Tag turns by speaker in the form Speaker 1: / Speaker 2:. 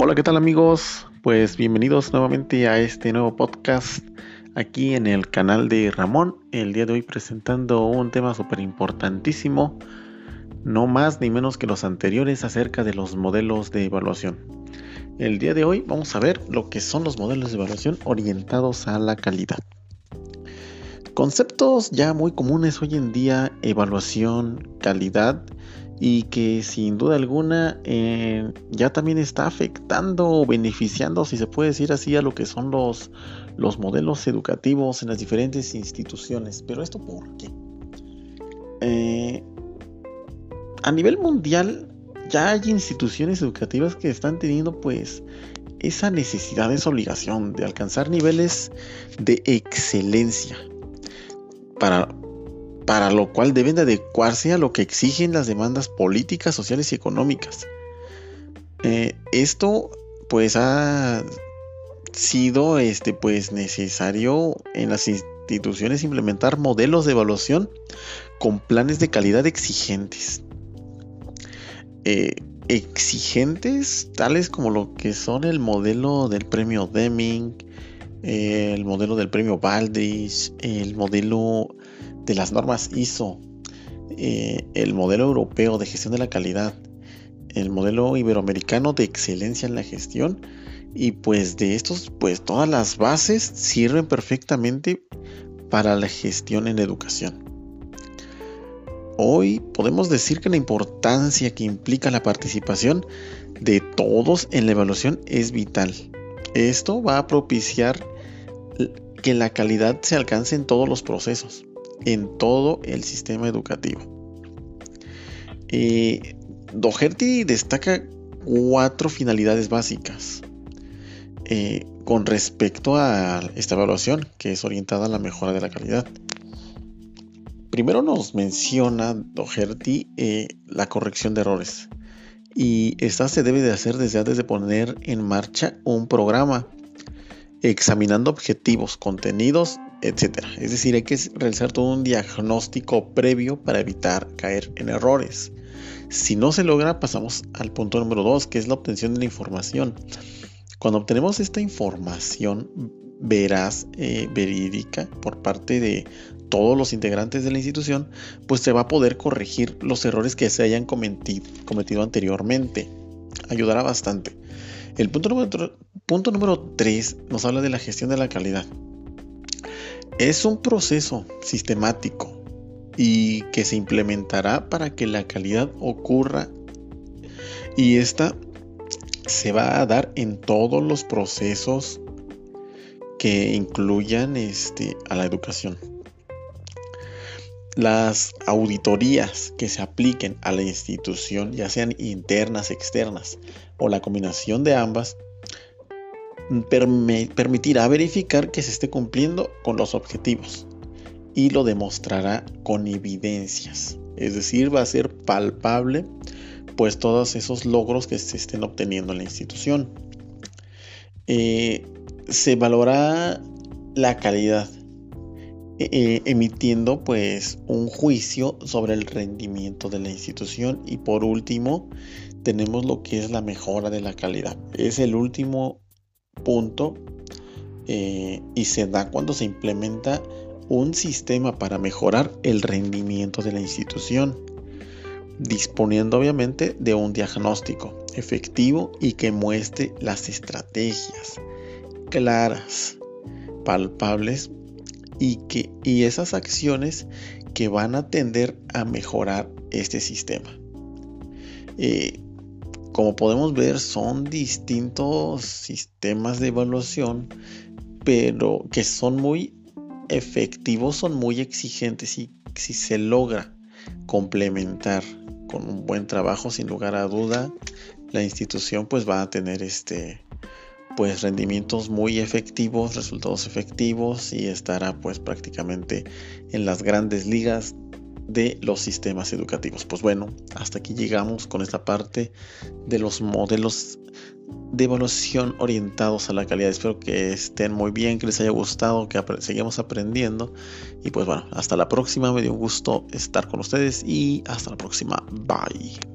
Speaker 1: Hola, ¿qué tal amigos? Pues bienvenidos nuevamente a este nuevo podcast aquí en el canal de Ramón. El día de hoy presentando un tema súper importantísimo, no más ni menos que los anteriores acerca de los modelos de evaluación. El día de hoy vamos a ver lo que son los modelos de evaluación orientados a la calidad. Conceptos ya muy comunes hoy en día, evaluación, calidad, y que sin duda alguna eh, ya también está afectando o beneficiando, si se puede decir así, a lo que son los, los modelos educativos en las diferentes instituciones. Pero esto por qué? Eh, a nivel mundial ya hay instituciones educativas que están teniendo pues esa necesidad, esa obligación de alcanzar niveles de excelencia para para lo cual deben de adecuarse a lo que exigen las demandas políticas, sociales y económicas. Eh, esto pues ha sido este pues necesario en las instituciones implementar modelos de evaluación con planes de calidad exigentes. Eh, exigentes tales como lo que son el modelo del premio Deming, el modelo del premio Baldrige, el modelo de las normas ISO, eh, el modelo europeo de gestión de la calidad, el modelo iberoamericano de excelencia en la gestión y pues de estos pues todas las bases sirven perfectamente para la gestión en educación. Hoy podemos decir que la importancia que implica la participación de todos en la evaluación es vital. Esto va a propiciar que la calidad se alcance en todos los procesos en todo el sistema educativo. Eh, Doherty destaca cuatro finalidades básicas eh, con respecto a esta evaluación que es orientada a la mejora de la calidad. Primero nos menciona Doherty eh, la corrección de errores y esta se debe de hacer desde antes de poner en marcha un programa examinando objetivos, contenidos etcétera. Es decir, hay que realizar todo un diagnóstico previo para evitar caer en errores. Si no se logra, pasamos al punto número 2, que es la obtención de la información. Cuando obtenemos esta información veraz, eh, verídica, por parte de todos los integrantes de la institución, pues se va a poder corregir los errores que se hayan cometido, cometido anteriormente. Ayudará bastante. El punto número, punto número 3 nos habla de la gestión de la calidad. Es un proceso sistemático y que se implementará para que la calidad ocurra y esta se va a dar en todos los procesos que incluyan este, a la educación. Las auditorías que se apliquen a la institución, ya sean internas, externas o la combinación de ambas, permitirá verificar que se esté cumpliendo con los objetivos y lo demostrará con evidencias. Es decir, va a ser palpable pues todos esos logros que se estén obteniendo en la institución. Eh, se valora la calidad e, e, emitiendo pues un juicio sobre el rendimiento de la institución y por último tenemos lo que es la mejora de la calidad es el último punto eh, y se da cuando se implementa un sistema para mejorar el rendimiento de la institución, disponiendo obviamente de un diagnóstico efectivo y que muestre las estrategias claras, palpables y, que, y esas acciones que van a tender a mejorar este sistema. Eh, como podemos ver, son distintos sistemas de evaluación, pero que son muy efectivos, son muy exigentes y si se logra complementar con un buen trabajo, sin lugar a duda, la institución pues va a tener este pues rendimientos muy efectivos, resultados efectivos y estará pues prácticamente en las grandes ligas de los sistemas educativos. Pues bueno, hasta aquí llegamos con esta parte de los modelos de evaluación orientados a la calidad. Espero que estén muy bien, que les haya gustado, que sigamos aprendiendo. Y pues bueno, hasta la próxima. Me dio un gusto estar con ustedes y hasta la próxima. Bye.